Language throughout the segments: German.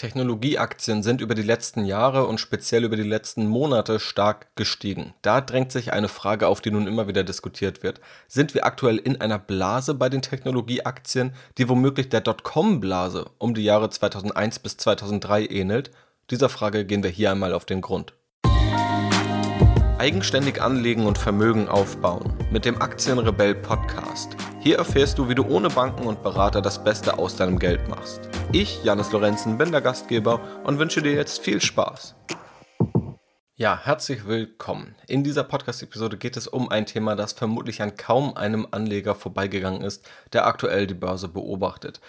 Technologieaktien sind über die letzten Jahre und speziell über die letzten Monate stark gestiegen. Da drängt sich eine Frage auf, die nun immer wieder diskutiert wird. Sind wir aktuell in einer Blase bei den Technologieaktien, die womöglich der Dotcom-Blase um die Jahre 2001 bis 2003 ähnelt? Dieser Frage gehen wir hier einmal auf den Grund. Eigenständig anlegen und Vermögen aufbauen mit dem Aktienrebell Podcast. Hier erfährst du, wie du ohne Banken und Berater das Beste aus deinem Geld machst. Ich, Janis Lorenzen, bin der Gastgeber und wünsche dir jetzt viel Spaß. Ja, herzlich willkommen. In dieser Podcast-Episode geht es um ein Thema, das vermutlich an kaum einem Anleger vorbeigegangen ist, der aktuell die Börse beobachtet.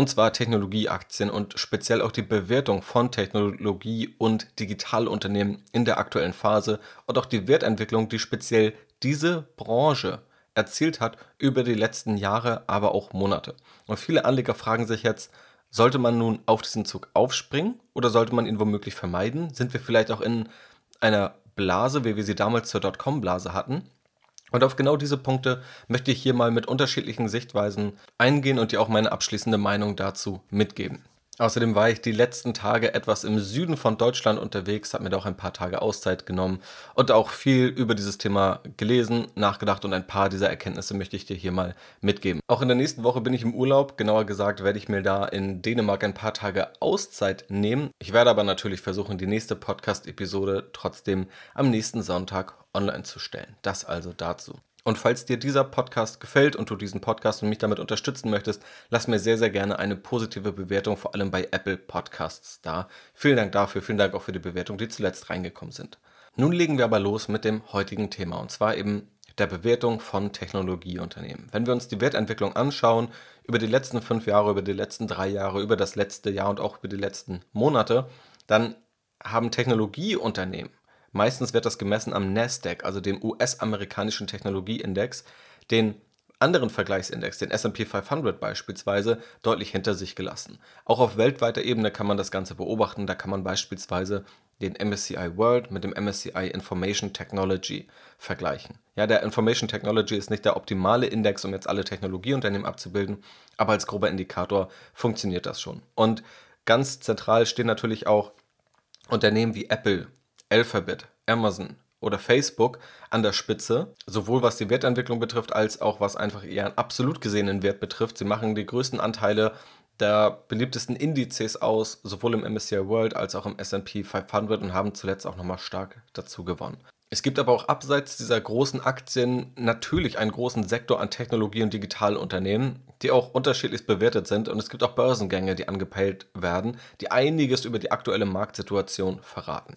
Und zwar Technologieaktien und speziell auch die Bewertung von Technologie- und Digitalunternehmen in der aktuellen Phase und auch die Wertentwicklung, die speziell diese Branche erzielt hat über die letzten Jahre, aber auch Monate. Und viele Anleger fragen sich jetzt, sollte man nun auf diesen Zug aufspringen oder sollte man ihn womöglich vermeiden? Sind wir vielleicht auch in einer Blase, wie wir sie damals zur Dotcom-Blase hatten? Und auf genau diese Punkte möchte ich hier mal mit unterschiedlichen Sichtweisen eingehen und dir auch meine abschließende Meinung dazu mitgeben. Außerdem war ich die letzten Tage etwas im Süden von Deutschland unterwegs, habe mir da auch ein paar Tage Auszeit genommen und auch viel über dieses Thema gelesen, nachgedacht und ein paar dieser Erkenntnisse möchte ich dir hier mal mitgeben. Auch in der nächsten Woche bin ich im Urlaub, genauer gesagt werde ich mir da in Dänemark ein paar Tage Auszeit nehmen. Ich werde aber natürlich versuchen, die nächste Podcast-Episode trotzdem am nächsten Sonntag online zu stellen. Das also dazu. Und falls dir dieser Podcast gefällt und du diesen Podcast und mich damit unterstützen möchtest, lass mir sehr, sehr gerne eine positive Bewertung, vor allem bei Apple Podcasts da. Vielen Dank dafür, vielen Dank auch für die Bewertung, die zuletzt reingekommen sind. Nun legen wir aber los mit dem heutigen Thema und zwar eben der Bewertung von Technologieunternehmen. Wenn wir uns die Wertentwicklung anschauen, über die letzten fünf Jahre, über die letzten drei Jahre, über das letzte Jahr und auch über die letzten Monate, dann haben Technologieunternehmen Meistens wird das gemessen am Nasdaq, also dem US-amerikanischen Technologieindex, den anderen Vergleichsindex, den SP 500 beispielsweise, deutlich hinter sich gelassen. Auch auf weltweiter Ebene kann man das Ganze beobachten. Da kann man beispielsweise den MSCI World mit dem MSCI Information Technology vergleichen. Ja, der Information Technology ist nicht der optimale Index, um jetzt alle Technologieunternehmen abzubilden, aber als grober Indikator funktioniert das schon. Und ganz zentral stehen natürlich auch Unternehmen wie Apple, Alphabet, Amazon oder Facebook an der Spitze, sowohl was die Wertentwicklung betrifft, als auch was einfach ihren absolut gesehenen Wert betrifft. Sie machen die größten Anteile der beliebtesten Indizes aus, sowohl im MSCI World als auch im SP 500 und haben zuletzt auch nochmal stark dazu gewonnen. Es gibt aber auch abseits dieser großen Aktien natürlich einen großen Sektor an Technologie- und Digitalunternehmen, die auch unterschiedlich bewertet sind. Und es gibt auch Börsengänge, die angepeilt werden, die einiges über die aktuelle Marktsituation verraten.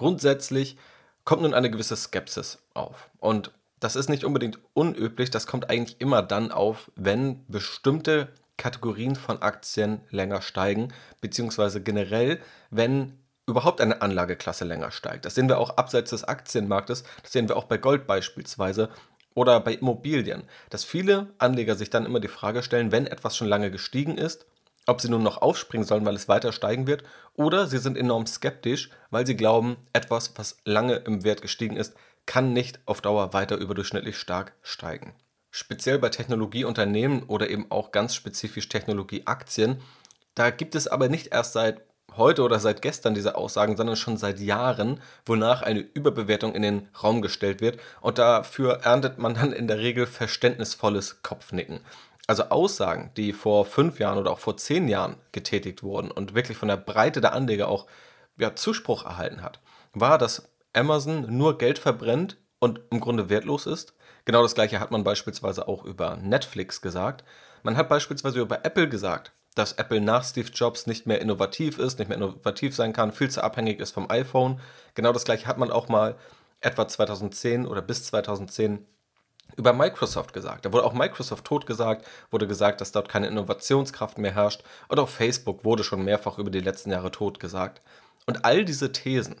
Grundsätzlich kommt nun eine gewisse Skepsis auf. Und das ist nicht unbedingt unüblich, das kommt eigentlich immer dann auf, wenn bestimmte Kategorien von Aktien länger steigen, beziehungsweise generell, wenn überhaupt eine Anlageklasse länger steigt. Das sehen wir auch abseits des Aktienmarktes, das sehen wir auch bei Gold beispielsweise oder bei Immobilien, dass viele Anleger sich dann immer die Frage stellen, wenn etwas schon lange gestiegen ist, ob sie nun noch aufspringen sollen, weil es weiter steigen wird, oder sie sind enorm skeptisch, weil sie glauben, etwas, was lange im Wert gestiegen ist, kann nicht auf Dauer weiter überdurchschnittlich stark steigen. Speziell bei Technologieunternehmen oder eben auch ganz spezifisch Technologieaktien, da gibt es aber nicht erst seit heute oder seit gestern diese Aussagen, sondern schon seit Jahren, wonach eine Überbewertung in den Raum gestellt wird und dafür erntet man dann in der Regel verständnisvolles Kopfnicken. Also Aussagen, die vor fünf Jahren oder auch vor zehn Jahren getätigt wurden und wirklich von der Breite der Anleger auch ja, Zuspruch erhalten hat, war, dass Amazon nur Geld verbrennt und im Grunde wertlos ist. Genau das gleiche hat man beispielsweise auch über Netflix gesagt. Man hat beispielsweise über Apple gesagt, dass Apple nach Steve Jobs nicht mehr innovativ ist, nicht mehr innovativ sein kann, viel zu abhängig ist vom iPhone. Genau das gleiche hat man auch mal etwa 2010 oder bis 2010 über Microsoft gesagt. Da wurde auch Microsoft tot gesagt, wurde gesagt, dass dort keine Innovationskraft mehr herrscht. Und auch Facebook wurde schon mehrfach über die letzten Jahre tot gesagt. Und all diese Thesen,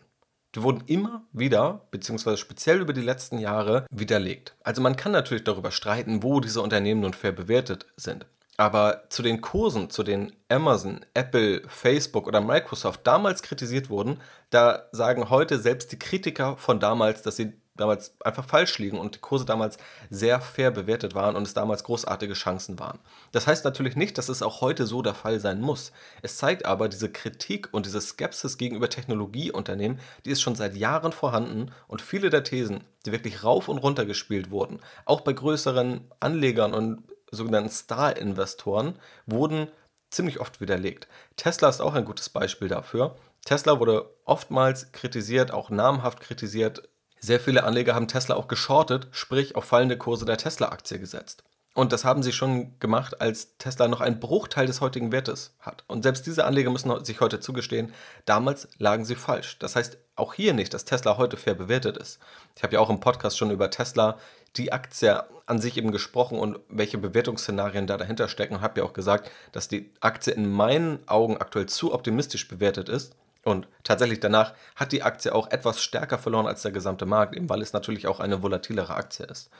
die wurden immer wieder, beziehungsweise speziell über die letzten Jahre, widerlegt. Also man kann natürlich darüber streiten, wo diese Unternehmen nun fair bewertet sind. Aber zu den Kursen, zu denen Amazon, Apple, Facebook oder Microsoft damals kritisiert wurden, da sagen heute selbst die Kritiker von damals, dass sie damals einfach falsch liegen und die Kurse damals sehr fair bewertet waren und es damals großartige Chancen waren. Das heißt natürlich nicht, dass es auch heute so der Fall sein muss. Es zeigt aber diese Kritik und diese Skepsis gegenüber Technologieunternehmen, die ist schon seit Jahren vorhanden und viele der Thesen, die wirklich rauf und runter gespielt wurden, auch bei größeren Anlegern und sogenannten Star-Investoren, wurden ziemlich oft widerlegt. Tesla ist auch ein gutes Beispiel dafür. Tesla wurde oftmals kritisiert, auch namhaft kritisiert. Sehr viele Anleger haben Tesla auch geschortet, sprich auf fallende Kurse der Tesla-Aktie gesetzt. Und das haben sie schon gemacht, als Tesla noch einen Bruchteil des heutigen Wertes hat. Und selbst diese Anleger müssen sich heute zugestehen, damals lagen sie falsch. Das heißt auch hier nicht, dass Tesla heute fair bewertet ist. Ich habe ja auch im Podcast schon über Tesla die Aktie an sich eben gesprochen und welche Bewertungsszenarien da dahinter stecken und habe ja auch gesagt, dass die Aktie in meinen Augen aktuell zu optimistisch bewertet ist. Und tatsächlich danach hat die Aktie auch etwas stärker verloren als der gesamte Markt, eben weil es natürlich auch eine volatilere Aktie ist.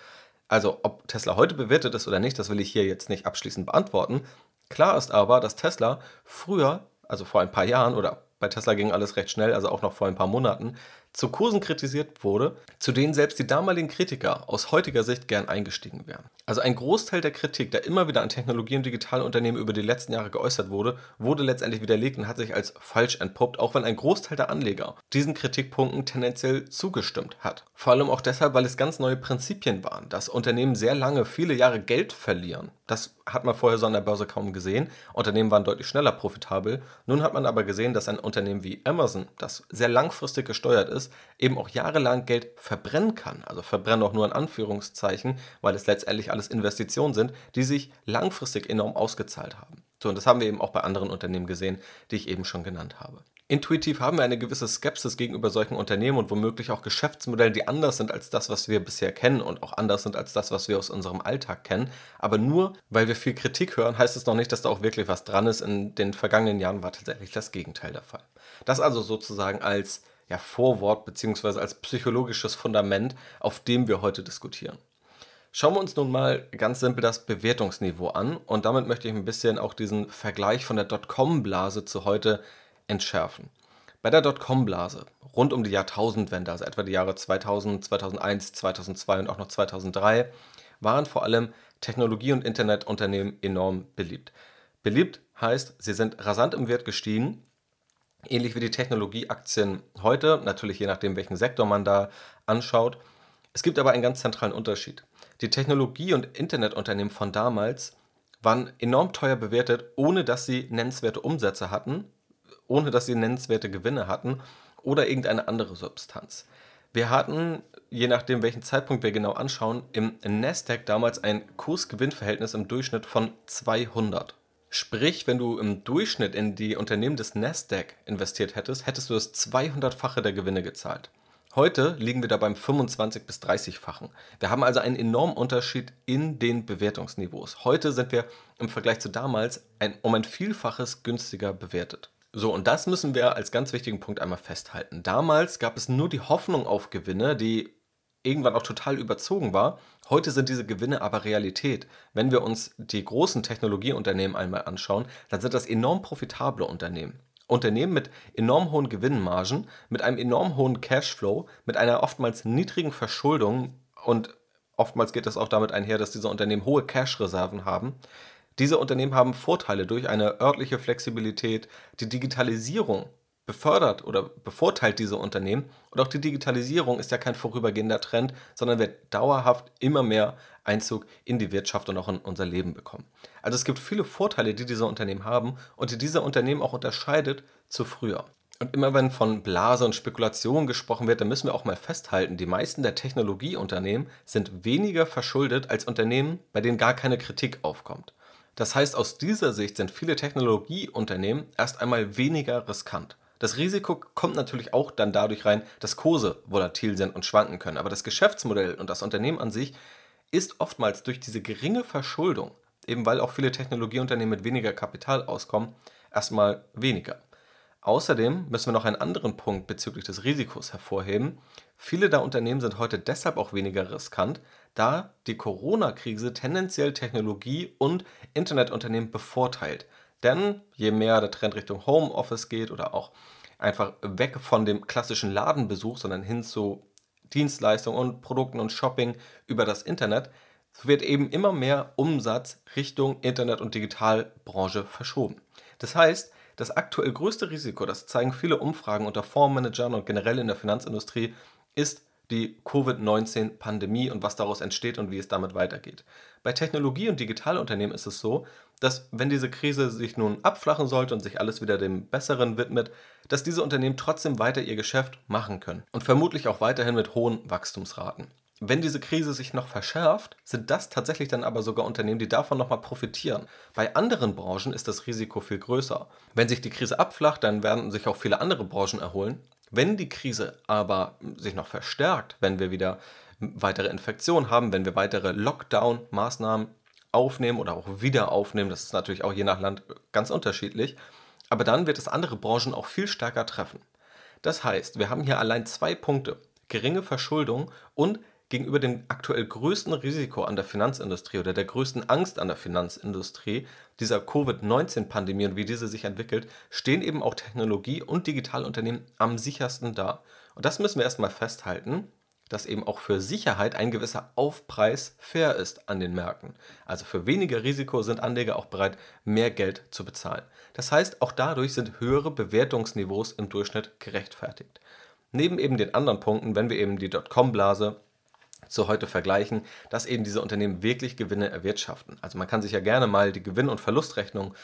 Also ob Tesla heute bewertet ist oder nicht, das will ich hier jetzt nicht abschließend beantworten. Klar ist aber, dass Tesla früher, also vor ein paar Jahren oder bei Tesla ging alles recht schnell, also auch noch vor ein paar Monaten, zu Kursen kritisiert wurde, zu denen selbst die damaligen Kritiker aus heutiger Sicht gern eingestiegen wären. Also ein Großteil der Kritik, der immer wieder an Technologie- und Digitalunternehmen über die letzten Jahre geäußert wurde, wurde letztendlich widerlegt und hat sich als falsch entpuppt, auch wenn ein Großteil der Anleger diesen Kritikpunkten tendenziell zugestimmt hat. Vor allem auch deshalb, weil es ganz neue Prinzipien waren, dass Unternehmen sehr lange, viele Jahre Geld verlieren. Das hat man vorher so an der Börse kaum gesehen. Unternehmen waren deutlich schneller profitabel. Nun hat man aber gesehen, dass ein Unternehmen wie Amazon, das sehr langfristig gesteuert ist, ist, eben auch jahrelang Geld verbrennen kann. Also verbrennen auch nur in Anführungszeichen, weil es letztendlich alles Investitionen sind, die sich langfristig enorm ausgezahlt haben. So, und das haben wir eben auch bei anderen Unternehmen gesehen, die ich eben schon genannt habe. Intuitiv haben wir eine gewisse Skepsis gegenüber solchen Unternehmen und womöglich auch Geschäftsmodellen, die anders sind als das, was wir bisher kennen und auch anders sind als das, was wir aus unserem Alltag kennen. Aber nur weil wir viel Kritik hören, heißt es noch nicht, dass da auch wirklich was dran ist. In den vergangenen Jahren war tatsächlich das Gegenteil der Fall. Das also sozusagen als ja, Vorwort bzw. als psychologisches Fundament, auf dem wir heute diskutieren. Schauen wir uns nun mal ganz simpel das Bewertungsniveau an und damit möchte ich ein bisschen auch diesen Vergleich von der Dotcom-Blase zu heute entschärfen. Bei der Dotcom-Blase, rund um die Jahrtausendwende, also etwa die Jahre 2000, 2001, 2002 und auch noch 2003, waren vor allem Technologie- und Internetunternehmen enorm beliebt. Beliebt heißt, sie sind rasant im Wert gestiegen Ähnlich wie die Technologieaktien heute, natürlich je nachdem, welchen Sektor man da anschaut. Es gibt aber einen ganz zentralen Unterschied. Die Technologie- und Internetunternehmen von damals waren enorm teuer bewertet, ohne dass sie nennenswerte Umsätze hatten, ohne dass sie nennenswerte Gewinne hatten oder irgendeine andere Substanz. Wir hatten, je nachdem welchen Zeitpunkt wir genau anschauen, im Nasdaq damals ein Kurs-Gewinn-Verhältnis im Durchschnitt von 200. Sprich, wenn du im Durchschnitt in die Unternehmen des Nasdaq investiert hättest, hättest du das 200-fache der Gewinne gezahlt. Heute liegen wir da beim 25 bis 30-fachen. Wir haben also einen enormen Unterschied in den Bewertungsniveaus. Heute sind wir im Vergleich zu damals ein, um ein Vielfaches günstiger bewertet. So, und das müssen wir als ganz wichtigen Punkt einmal festhalten. Damals gab es nur die Hoffnung auf Gewinne, die irgendwann auch total überzogen war. Heute sind diese Gewinne aber Realität. Wenn wir uns die großen Technologieunternehmen einmal anschauen, dann sind das enorm profitable Unternehmen. Unternehmen mit enorm hohen Gewinnmargen, mit einem enorm hohen Cashflow, mit einer oftmals niedrigen Verschuldung und oftmals geht es auch damit einher, dass diese Unternehmen hohe Cash-Reserven haben. Diese Unternehmen haben Vorteile durch eine örtliche Flexibilität, die Digitalisierung befördert oder bevorteilt diese Unternehmen. Und auch die Digitalisierung ist ja kein vorübergehender Trend, sondern wird dauerhaft immer mehr Einzug in die Wirtschaft und auch in unser Leben bekommen. Also es gibt viele Vorteile, die diese Unternehmen haben und die diese Unternehmen auch unterscheidet zu früher. Und immer wenn von Blase und Spekulation gesprochen wird, dann müssen wir auch mal festhalten, die meisten der Technologieunternehmen sind weniger verschuldet als Unternehmen, bei denen gar keine Kritik aufkommt. Das heißt, aus dieser Sicht sind viele Technologieunternehmen erst einmal weniger riskant. Das Risiko kommt natürlich auch dann dadurch rein, dass Kurse volatil sind und schwanken können. Aber das Geschäftsmodell und das Unternehmen an sich ist oftmals durch diese geringe Verschuldung, eben weil auch viele Technologieunternehmen mit weniger Kapital auskommen, erstmal weniger. Außerdem müssen wir noch einen anderen Punkt bezüglich des Risikos hervorheben. Viele der Unternehmen sind heute deshalb auch weniger riskant, da die Corona-Krise tendenziell Technologie- und Internetunternehmen bevorteilt. Denn je mehr der Trend Richtung Homeoffice geht oder auch einfach weg von dem klassischen Ladenbesuch, sondern hin zu Dienstleistungen und Produkten und Shopping über das Internet, wird eben immer mehr Umsatz Richtung Internet- und Digitalbranche verschoben. Das heißt, das aktuell größte Risiko, das zeigen viele Umfragen unter Fondsmanagern und generell in der Finanzindustrie, ist die Covid-19-Pandemie und was daraus entsteht und wie es damit weitergeht. Bei Technologie- und Digitalunternehmen ist es so, dass wenn diese Krise sich nun abflachen sollte und sich alles wieder dem Besseren widmet, dass diese Unternehmen trotzdem weiter ihr Geschäft machen können und vermutlich auch weiterhin mit hohen Wachstumsraten. Wenn diese Krise sich noch verschärft, sind das tatsächlich dann aber sogar Unternehmen, die davon nochmal profitieren. Bei anderen Branchen ist das Risiko viel größer. Wenn sich die Krise abflacht, dann werden sich auch viele andere Branchen erholen. Wenn die Krise aber sich noch verstärkt, wenn wir wieder weitere Infektionen haben, wenn wir weitere Lockdown-Maßnahmen aufnehmen oder auch wieder aufnehmen, das ist natürlich auch je nach Land ganz unterschiedlich, aber dann wird es andere Branchen auch viel stärker treffen. Das heißt, wir haben hier allein zwei Punkte, geringe Verschuldung und gegenüber dem aktuell größten Risiko an der Finanzindustrie oder der größten Angst an der Finanzindustrie, dieser Covid-19-Pandemie und wie diese sich entwickelt, stehen eben auch Technologie- und Digitalunternehmen am sichersten da. Und das müssen wir erstmal festhalten, dass eben auch für Sicherheit ein gewisser Aufpreis fair ist an den Märkten. Also für weniger Risiko sind Anleger auch bereit, mehr Geld zu bezahlen. Das heißt, auch dadurch sind höhere Bewertungsniveaus im Durchschnitt gerechtfertigt. Neben eben den anderen Punkten, wenn wir eben die Dotcom-Blase zu heute vergleichen, dass eben diese Unternehmen wirklich Gewinne erwirtschaften. Also man kann sich ja gerne mal die Gewinn- und Verlustrechnung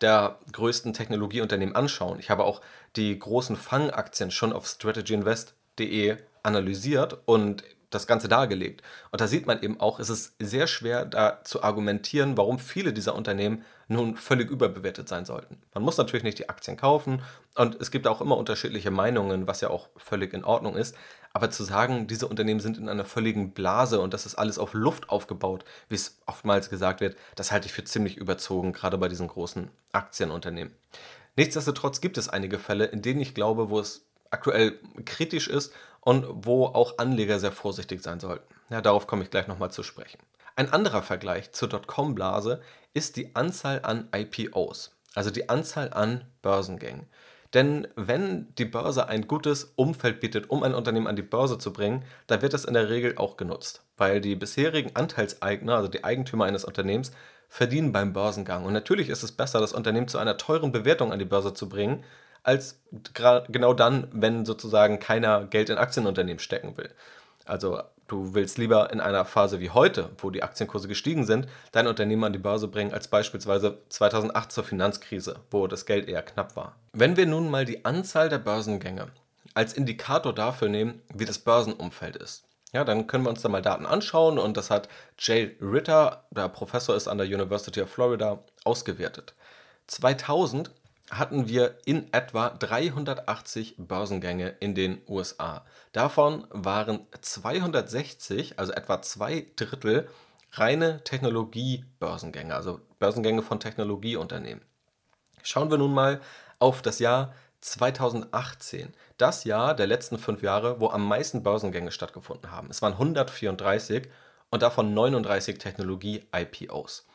der größten Technologieunternehmen anschauen. Ich habe auch die großen Fangaktien schon auf strategyinvest.de analysiert und das Ganze dargelegt. Und da sieht man eben auch, es ist sehr schwer da zu argumentieren, warum viele dieser Unternehmen nun völlig überbewertet sein sollten. Man muss natürlich nicht die Aktien kaufen und es gibt auch immer unterschiedliche Meinungen, was ja auch völlig in Ordnung ist. Aber zu sagen, diese Unternehmen sind in einer völligen Blase und das ist alles auf Luft aufgebaut, wie es oftmals gesagt wird, das halte ich für ziemlich überzogen, gerade bei diesen großen Aktienunternehmen. Nichtsdestotrotz gibt es einige Fälle, in denen ich glaube, wo es aktuell kritisch ist und wo auch Anleger sehr vorsichtig sein sollten. Ja, darauf komme ich gleich nochmal zu sprechen. Ein anderer Vergleich zur Dotcom-Blase ist die Anzahl an IPOs, also die Anzahl an Börsengängen. Denn wenn die Börse ein gutes Umfeld bietet, um ein Unternehmen an die Börse zu bringen, dann wird das in der Regel auch genutzt, weil die bisherigen Anteilseigner, also die Eigentümer eines Unternehmens, verdienen beim Börsengang. Und natürlich ist es besser, das Unternehmen zu einer teuren Bewertung an die Börse zu bringen, als genau dann, wenn sozusagen keiner Geld in Aktienunternehmen stecken will. Also du willst lieber in einer Phase wie heute, wo die Aktienkurse gestiegen sind, dein Unternehmen an die Börse bringen, als beispielsweise 2008 zur Finanzkrise, wo das Geld eher knapp war. Wenn wir nun mal die Anzahl der Börsengänge als Indikator dafür nehmen, wie das Börsenumfeld ist, ja, dann können wir uns da mal Daten anschauen und das hat Jay Ritter, der Professor ist an der University of Florida, ausgewertet. 2000 hatten wir in etwa 380 Börsengänge in den USA. Davon waren 260, also etwa zwei Drittel, reine Technologie-Börsengänge, also Börsengänge von Technologieunternehmen. Schauen wir nun mal auf das Jahr 2018, das Jahr der letzten fünf Jahre, wo am meisten Börsengänge stattgefunden haben. Es waren 134 und davon 39 Technologie-IPOs.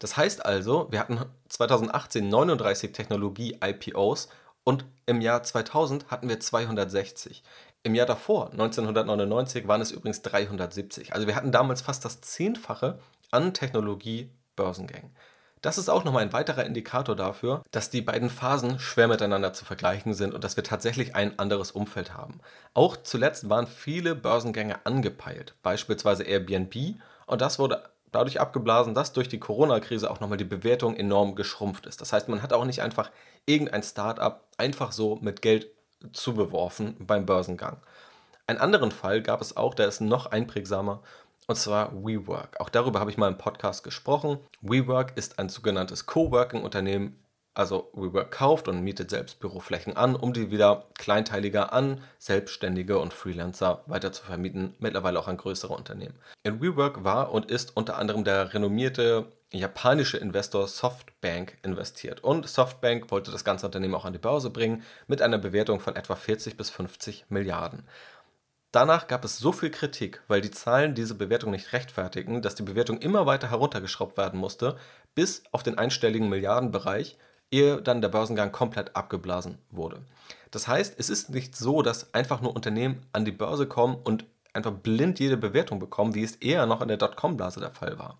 Das heißt also, wir hatten 2018 39 Technologie-IPOs und im Jahr 2000 hatten wir 260. Im Jahr davor, 1999, waren es übrigens 370. Also wir hatten damals fast das Zehnfache an Technologie-Börsengängen. Das ist auch nochmal ein weiterer Indikator dafür, dass die beiden Phasen schwer miteinander zu vergleichen sind und dass wir tatsächlich ein anderes Umfeld haben. Auch zuletzt waren viele Börsengänge angepeilt, beispielsweise Airbnb, und das wurde dadurch abgeblasen, dass durch die Corona-Krise auch nochmal die Bewertung enorm geschrumpft ist. Das heißt, man hat auch nicht einfach irgendein Start-up einfach so mit Geld zubeworfen beim Börsengang. Einen anderen Fall gab es auch, der ist noch einprägsamer, und zwar WeWork. Auch darüber habe ich mal im Podcast gesprochen. WeWork ist ein sogenanntes Coworking-Unternehmen also WeWork kauft und mietet selbst Büroflächen an, um die wieder kleinteiliger an Selbstständige und Freelancer weiter zu vermieten, mittlerweile auch an größere Unternehmen. In WeWork war und ist unter anderem der renommierte japanische Investor Softbank investiert. Und Softbank wollte das ganze Unternehmen auch an die Börse bringen mit einer Bewertung von etwa 40 bis 50 Milliarden. Danach gab es so viel Kritik, weil die Zahlen diese Bewertung nicht rechtfertigen, dass die Bewertung immer weiter heruntergeschraubt werden musste, bis auf den einstelligen Milliardenbereich ehe dann der Börsengang komplett abgeblasen wurde. Das heißt, es ist nicht so, dass einfach nur Unternehmen an die Börse kommen und einfach blind jede Bewertung bekommen, wie es eher noch in der Dotcom-Blase der Fall war.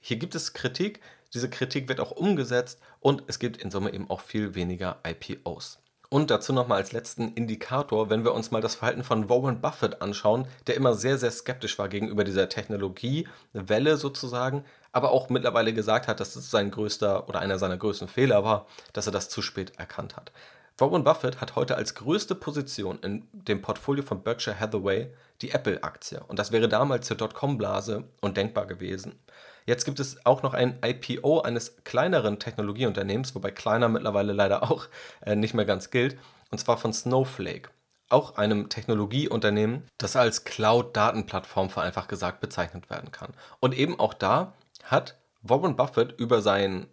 Hier gibt es Kritik, diese Kritik wird auch umgesetzt und es gibt in Summe eben auch viel weniger IPOs. Und dazu nochmal als letzten Indikator, wenn wir uns mal das Verhalten von Warren Buffett anschauen, der immer sehr, sehr skeptisch war gegenüber dieser Technologiewelle sozusagen, aber auch mittlerweile gesagt hat, dass es sein größter oder einer seiner größten Fehler war, dass er das zu spät erkannt hat. Warren Buffett hat heute als größte Position in dem Portfolio von Berkshire Hathaway die Apple-Aktie. Und das wäre damals zur Dotcom-Blase undenkbar gewesen. Jetzt gibt es auch noch ein IPO eines kleineren Technologieunternehmens, wobei kleiner mittlerweile leider auch äh, nicht mehr ganz gilt, und zwar von Snowflake. Auch einem Technologieunternehmen, das als Cloud-Datenplattform vereinfacht gesagt bezeichnet werden kann. Und eben auch da hat Warren Buffett über sein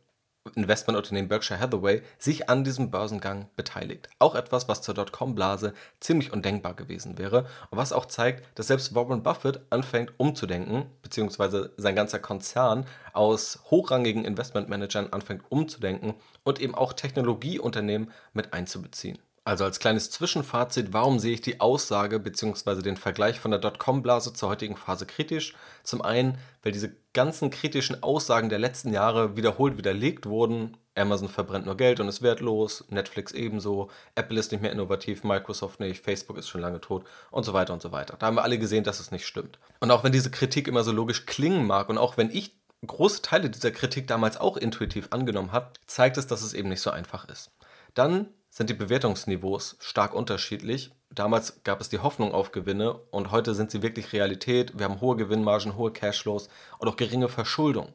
Investmentunternehmen Berkshire Hathaway sich an diesem Börsengang beteiligt. Auch etwas, was zur Dotcom-Blase ziemlich undenkbar gewesen wäre und was auch zeigt, dass selbst Warren Buffett anfängt umzudenken, beziehungsweise sein ganzer Konzern aus hochrangigen Investmentmanagern anfängt umzudenken und eben auch Technologieunternehmen mit einzubeziehen. Also als kleines Zwischenfazit, warum sehe ich die Aussage bzw. den Vergleich von der Dotcom-Blase zur heutigen Phase kritisch? Zum einen, weil diese ganzen kritischen Aussagen der letzten Jahre wiederholt widerlegt wurden. Amazon verbrennt nur Geld und ist wertlos, Netflix ebenso, Apple ist nicht mehr innovativ, Microsoft nicht, Facebook ist schon lange tot und so weiter und so weiter. Da haben wir alle gesehen, dass es nicht stimmt. Und auch wenn diese Kritik immer so logisch klingen mag und auch wenn ich große Teile dieser Kritik damals auch intuitiv angenommen habe, zeigt es, dass es eben nicht so einfach ist. Dann sind die Bewertungsniveaus stark unterschiedlich. Damals gab es die Hoffnung auf Gewinne und heute sind sie wirklich Realität. Wir haben hohe Gewinnmargen, hohe Cashflows und auch geringe Verschuldung.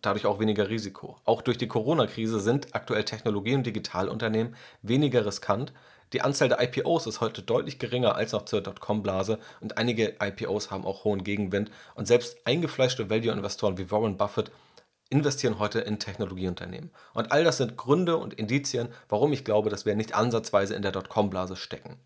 Dadurch auch weniger Risiko. Auch durch die Corona-Krise sind aktuell Technologie- und Digitalunternehmen weniger riskant. Die Anzahl der IPOs ist heute deutlich geringer als noch zur Dotcom-Blase und einige IPOs haben auch hohen Gegenwind. Und selbst eingefleischte Value-Investoren wie Warren Buffett investieren heute in Technologieunternehmen. Und all das sind Gründe und Indizien, warum ich glaube, dass wir nicht ansatzweise in der Dotcom-Blase stecken.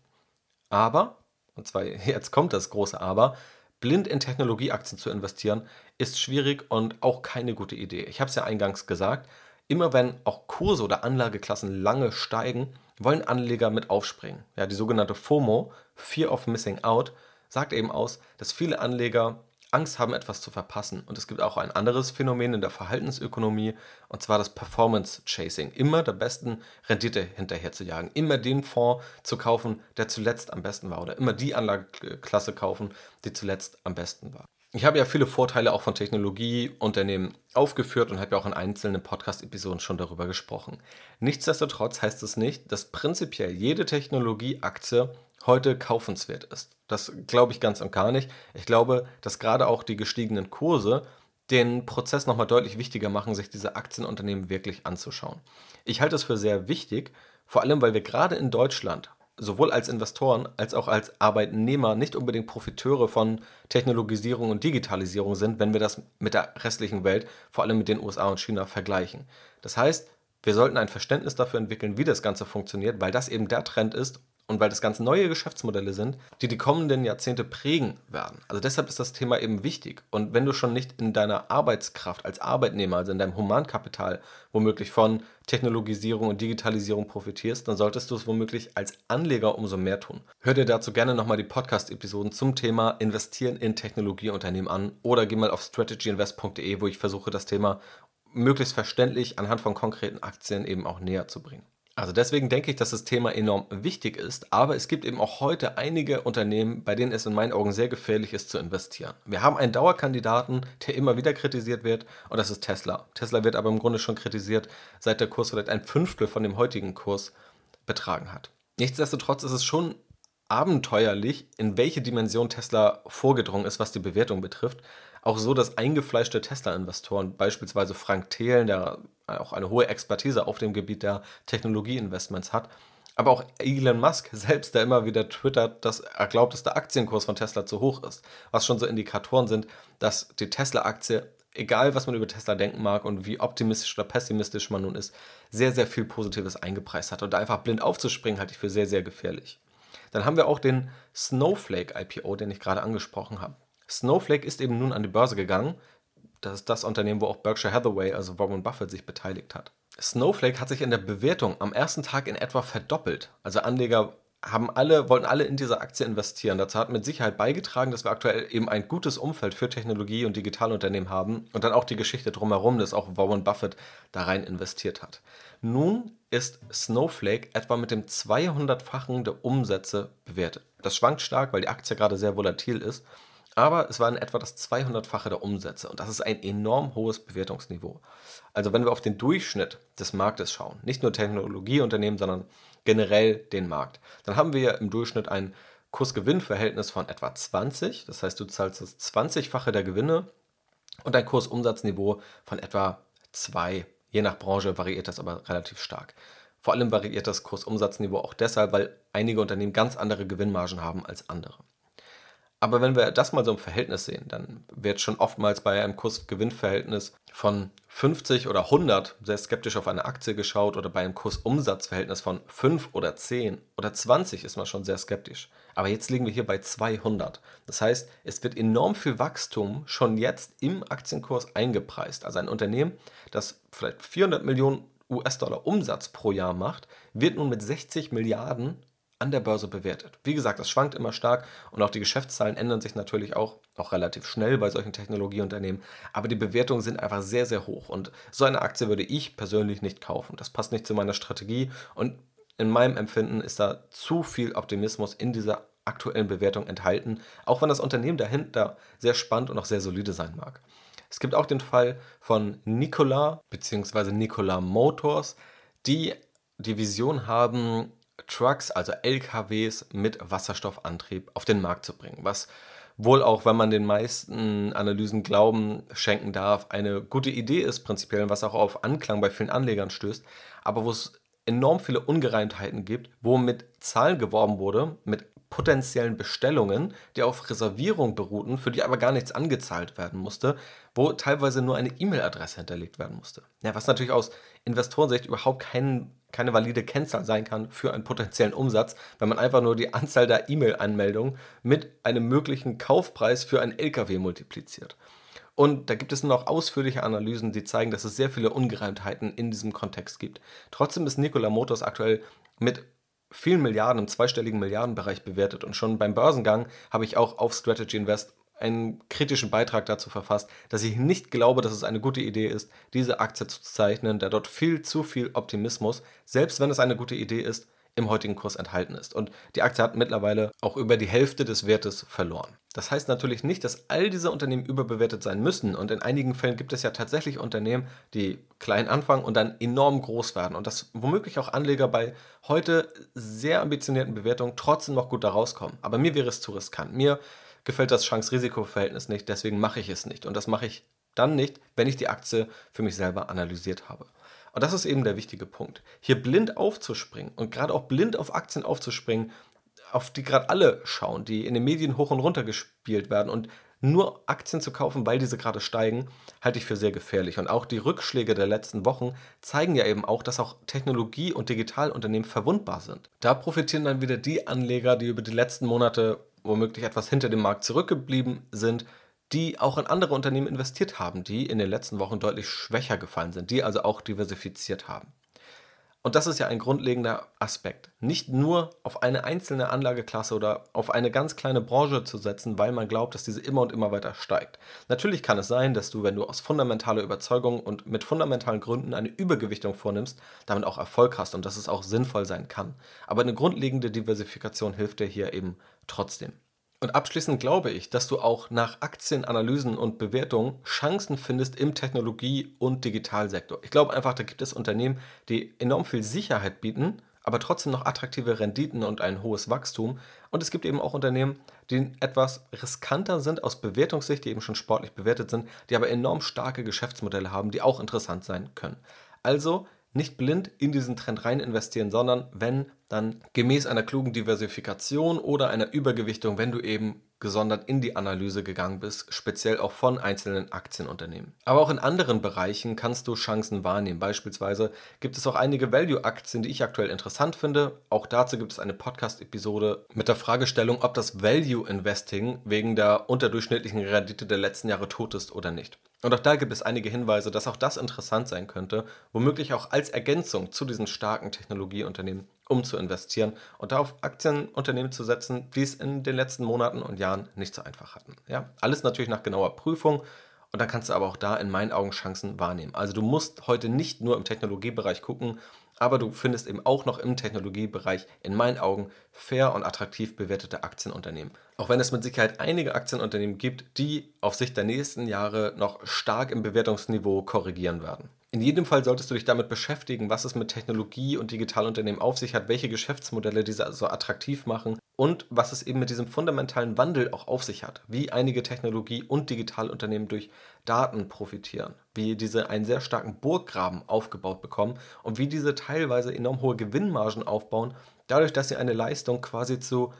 Aber, und zwar jetzt kommt das große Aber, blind in Technologieaktien zu investieren, ist schwierig und auch keine gute Idee. Ich habe es ja eingangs gesagt, immer wenn auch Kurse oder Anlageklassen lange steigen, wollen Anleger mit aufspringen. Ja, die sogenannte FOMO, Fear of Missing Out, sagt eben aus, dass viele Anleger Angst haben, etwas zu verpassen. Und es gibt auch ein anderes Phänomen in der Verhaltensökonomie, und zwar das Performance Chasing. Immer der besten Rendite hinterher zu jagen. Immer den Fonds zu kaufen, der zuletzt am besten war. Oder immer die Anlageklasse kaufen, die zuletzt am besten war. Ich habe ja viele Vorteile auch von Technologieunternehmen aufgeführt und habe ja auch in einzelnen Podcast-Episoden schon darüber gesprochen. Nichtsdestotrotz heißt es nicht, dass prinzipiell jede Technologieaktie heute kaufenswert ist. Das glaube ich ganz und gar nicht. Ich glaube, dass gerade auch die gestiegenen Kurse den Prozess nochmal deutlich wichtiger machen, sich diese Aktienunternehmen wirklich anzuschauen. Ich halte es für sehr wichtig, vor allem weil wir gerade in Deutschland sowohl als Investoren als auch als Arbeitnehmer nicht unbedingt Profiteure von Technologisierung und Digitalisierung sind, wenn wir das mit der restlichen Welt, vor allem mit den USA und China, vergleichen. Das heißt, wir sollten ein Verständnis dafür entwickeln, wie das Ganze funktioniert, weil das eben der Trend ist und weil das ganz neue Geschäftsmodelle sind, die die kommenden Jahrzehnte prägen werden. Also deshalb ist das Thema eben wichtig. Und wenn du schon nicht in deiner Arbeitskraft als Arbeitnehmer, also in deinem Humankapital, womöglich von Technologisierung und Digitalisierung profitierst, dann solltest du es womöglich als Anleger umso mehr tun. Hör dir dazu gerne nochmal die Podcast-Episoden zum Thema Investieren in Technologieunternehmen an oder geh mal auf strategyinvest.de, wo ich versuche, das Thema möglichst verständlich anhand von konkreten Aktien eben auch näher zu bringen. Also deswegen denke ich, dass das Thema enorm wichtig ist, aber es gibt eben auch heute einige Unternehmen, bei denen es in meinen Augen sehr gefährlich ist zu investieren. Wir haben einen Dauerkandidaten, der immer wieder kritisiert wird und das ist Tesla. Tesla wird aber im Grunde schon kritisiert, seit der Kurs vielleicht ein Fünftel von dem heutigen Kurs betragen hat. Nichtsdestotrotz ist es schon abenteuerlich, in welche Dimension Tesla vorgedrungen ist, was die Bewertung betrifft. Auch so, dass eingefleischte Tesla-Investoren, beispielsweise Frank Thelen, der auch eine hohe Expertise auf dem Gebiet der Technologieinvestments hat, aber auch Elon Musk selbst, der immer wieder twittert, dass er glaubt, dass der Aktienkurs von Tesla zu hoch ist. Was schon so Indikatoren sind, dass die Tesla-Aktie, egal was man über Tesla denken mag und wie optimistisch oder pessimistisch man nun ist, sehr, sehr viel Positives eingepreist hat. Und da einfach blind aufzuspringen, halte ich für sehr, sehr gefährlich. Dann haben wir auch den Snowflake IPO, den ich gerade angesprochen habe. Snowflake ist eben nun an die Börse gegangen. Das ist das Unternehmen, wo auch Berkshire Hathaway, also Warren Buffett, sich beteiligt hat. Snowflake hat sich in der Bewertung am ersten Tag in etwa verdoppelt. Also Anleger haben alle, wollten alle in diese Aktie investieren. Dazu hat mit Sicherheit beigetragen, dass wir aktuell eben ein gutes Umfeld für Technologie und Digitalunternehmen haben und dann auch die Geschichte drumherum, dass auch Warren Buffett da rein investiert hat. Nun ist Snowflake etwa mit dem 200-fachen der Umsätze bewertet. Das schwankt stark, weil die Aktie gerade sehr volatil ist, aber es war in etwa das 200-fache der Umsätze und das ist ein enorm hohes Bewertungsniveau. Also wenn wir auf den Durchschnitt des Marktes schauen, nicht nur Technologieunternehmen, sondern generell den Markt. Dann haben wir im Durchschnitt ein Kursgewinnverhältnis von etwa 20. Das heißt, du zahlst das 20-fache der Gewinne und ein Kursumsatzniveau von etwa 2. Je nach Branche variiert das aber relativ stark. Vor allem variiert das Kursumsatzniveau auch deshalb, weil einige Unternehmen ganz andere Gewinnmargen haben als andere. Aber wenn wir das mal so im Verhältnis sehen, dann wird schon oftmals bei einem Kurs-Gewinn-Verhältnis von 50 oder 100 sehr skeptisch auf eine Aktie geschaut oder bei einem Kurs-Umsatz-Verhältnis von 5 oder 10 oder 20 ist man schon sehr skeptisch. Aber jetzt liegen wir hier bei 200. Das heißt, es wird enorm viel Wachstum schon jetzt im Aktienkurs eingepreist. Also ein Unternehmen, das vielleicht 400 Millionen US-Dollar Umsatz pro Jahr macht, wird nun mit 60 Milliarden an der Börse bewertet. Wie gesagt, das schwankt immer stark und auch die Geschäftszahlen ändern sich natürlich auch, auch relativ schnell bei solchen Technologieunternehmen, aber die Bewertungen sind einfach sehr, sehr hoch und so eine Aktie würde ich persönlich nicht kaufen. Das passt nicht zu meiner Strategie und in meinem Empfinden ist da zu viel Optimismus in dieser aktuellen Bewertung enthalten, auch wenn das Unternehmen dahinter sehr spannend und auch sehr solide sein mag. Es gibt auch den Fall von Nikola bzw. Nikola Motors, die die Vision haben, Trucks, also LKWs mit Wasserstoffantrieb auf den Markt zu bringen, was wohl auch, wenn man den meisten Analysen Glauben schenken darf, eine gute Idee ist prinzipiell, was auch auf Anklang bei vielen Anlegern stößt, aber wo es enorm viele Ungereimtheiten gibt, wo mit Zahlen geworben wurde, mit potenziellen Bestellungen, die auf Reservierung beruhten, für die aber gar nichts angezahlt werden musste, wo teilweise nur eine E-Mail-Adresse hinterlegt werden musste. Ja, was natürlich aus Investorensicht überhaupt kein, keine valide Kennzahl sein kann für einen potenziellen Umsatz, wenn man einfach nur die Anzahl der E-Mail-Anmeldungen mit einem möglichen Kaufpreis für ein LKW multipliziert. Und da gibt es noch ausführliche Analysen, die zeigen, dass es sehr viele Ungereimtheiten in diesem Kontext gibt. Trotzdem ist Nikola Motors aktuell mit vielen Milliarden, im zweistelligen Milliardenbereich bewertet. Und schon beim Börsengang habe ich auch auf Strategy Invest einen kritischen Beitrag dazu verfasst, dass ich nicht glaube, dass es eine gute Idee ist, diese Aktie zu zeichnen, da dort viel zu viel Optimismus, selbst wenn es eine gute Idee ist, im heutigen Kurs enthalten ist. Und die Aktie hat mittlerweile auch über die Hälfte des Wertes verloren. Das heißt natürlich nicht, dass all diese Unternehmen überbewertet sein müssen. Und in einigen Fällen gibt es ja tatsächlich Unternehmen, die klein anfangen und dann enorm groß werden. Und dass womöglich auch Anleger bei heute sehr ambitionierten Bewertungen trotzdem noch gut da rauskommen. Aber mir wäre es zu riskant. Mir gefällt das Chance-Risiko-Verhältnis nicht, deswegen mache ich es nicht. Und das mache ich dann nicht, wenn ich die Aktie für mich selber analysiert habe. Und das ist eben der wichtige Punkt. Hier blind aufzuspringen und gerade auch blind auf Aktien aufzuspringen, auf die gerade alle schauen, die in den Medien hoch und runter gespielt werden und nur Aktien zu kaufen, weil diese gerade steigen, halte ich für sehr gefährlich. Und auch die Rückschläge der letzten Wochen zeigen ja eben auch, dass auch Technologie- und Digitalunternehmen verwundbar sind. Da profitieren dann wieder die Anleger, die über die letzten Monate womöglich etwas hinter dem Markt zurückgeblieben sind, die auch in andere Unternehmen investiert haben, die in den letzten Wochen deutlich schwächer gefallen sind, die also auch diversifiziert haben. Und das ist ja ein grundlegender Aspekt. Nicht nur auf eine einzelne Anlageklasse oder auf eine ganz kleine Branche zu setzen, weil man glaubt, dass diese immer und immer weiter steigt. Natürlich kann es sein, dass du, wenn du aus fundamentaler Überzeugung und mit fundamentalen Gründen eine Übergewichtung vornimmst, damit auch Erfolg hast und dass es auch sinnvoll sein kann. Aber eine grundlegende Diversifikation hilft dir hier eben trotzdem. Und abschließend glaube ich, dass du auch nach Aktienanalysen und Bewertungen Chancen findest im Technologie- und Digitalsektor. Ich glaube einfach, da gibt es Unternehmen, die enorm viel Sicherheit bieten, aber trotzdem noch attraktive Renditen und ein hohes Wachstum. Und es gibt eben auch Unternehmen, die etwas riskanter sind aus Bewertungssicht, die eben schon sportlich bewertet sind, die aber enorm starke Geschäftsmodelle haben, die auch interessant sein können. Also nicht blind in diesen Trend rein investieren, sondern wenn, dann gemäß einer klugen Diversifikation oder einer Übergewichtung, wenn du eben gesondert in die Analyse gegangen bist, speziell auch von einzelnen Aktienunternehmen. Aber auch in anderen Bereichen kannst du Chancen wahrnehmen. Beispielsweise gibt es auch einige Value-Aktien, die ich aktuell interessant finde. Auch dazu gibt es eine Podcast-Episode mit der Fragestellung, ob das Value-Investing wegen der unterdurchschnittlichen Rendite der letzten Jahre tot ist oder nicht. Und auch da gibt es einige Hinweise, dass auch das interessant sein könnte, womöglich auch als Ergänzung zu diesen starken Technologieunternehmen, um zu investieren und da auf Aktienunternehmen zu setzen, die es in den letzten Monaten und Jahren nicht so einfach hatten. Ja, alles natürlich nach genauer Prüfung. Und dann kannst du aber auch da in meinen Augen Chancen wahrnehmen. Also du musst heute nicht nur im Technologiebereich gucken, aber du findest eben auch noch im Technologiebereich in meinen Augen fair und attraktiv bewertete Aktienunternehmen. Auch wenn es mit Sicherheit einige Aktienunternehmen gibt, die auf Sicht der nächsten Jahre noch stark im Bewertungsniveau korrigieren werden. In jedem Fall solltest du dich damit beschäftigen, was es mit Technologie und Digitalunternehmen auf sich hat, welche Geschäftsmodelle diese so attraktiv machen und was es eben mit diesem fundamentalen Wandel auch auf sich hat, wie einige Technologie- und Digitalunternehmen durch Daten profitieren, wie diese einen sehr starken Burggraben aufgebaut bekommen und wie diese teilweise enorm hohe Gewinnmargen aufbauen, dadurch, dass sie eine Leistung quasi zu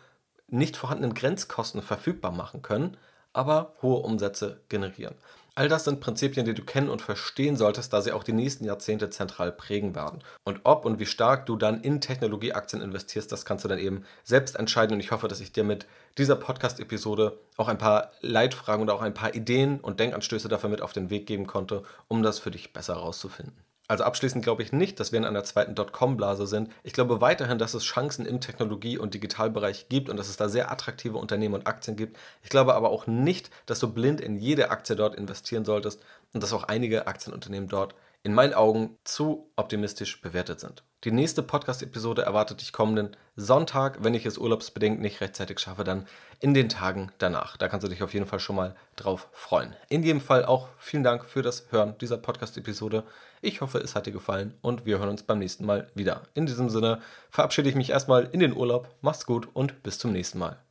nicht vorhandenen Grenzkosten verfügbar machen können, aber hohe Umsätze generieren. All das sind Prinzipien, die du kennen und verstehen solltest, da sie auch die nächsten Jahrzehnte zentral prägen werden. Und ob und wie stark du dann in Technologieaktien investierst, das kannst du dann eben selbst entscheiden. Und ich hoffe, dass ich dir mit dieser Podcast-Episode auch ein paar Leitfragen oder auch ein paar Ideen und Denkanstöße dafür mit auf den Weg geben konnte, um das für dich besser herauszufinden. Also abschließend glaube ich nicht, dass wir in einer zweiten Dotcom-Blase sind. Ich glaube weiterhin, dass es Chancen im Technologie- und Digitalbereich gibt und dass es da sehr attraktive Unternehmen und Aktien gibt. Ich glaube aber auch nicht, dass du blind in jede Aktie dort investieren solltest und dass auch einige Aktienunternehmen dort in meinen Augen zu optimistisch bewertet sind. Die nächste Podcast-Episode erwartet dich kommenden Sonntag. Wenn ich es urlaubsbedingt nicht rechtzeitig schaffe, dann in den Tagen danach. Da kannst du dich auf jeden Fall schon mal drauf freuen. In jedem Fall auch vielen Dank für das Hören dieser Podcast-Episode. Ich hoffe, es hat dir gefallen und wir hören uns beim nächsten Mal wieder. In diesem Sinne verabschiede ich mich erstmal in den Urlaub. Mach's gut und bis zum nächsten Mal.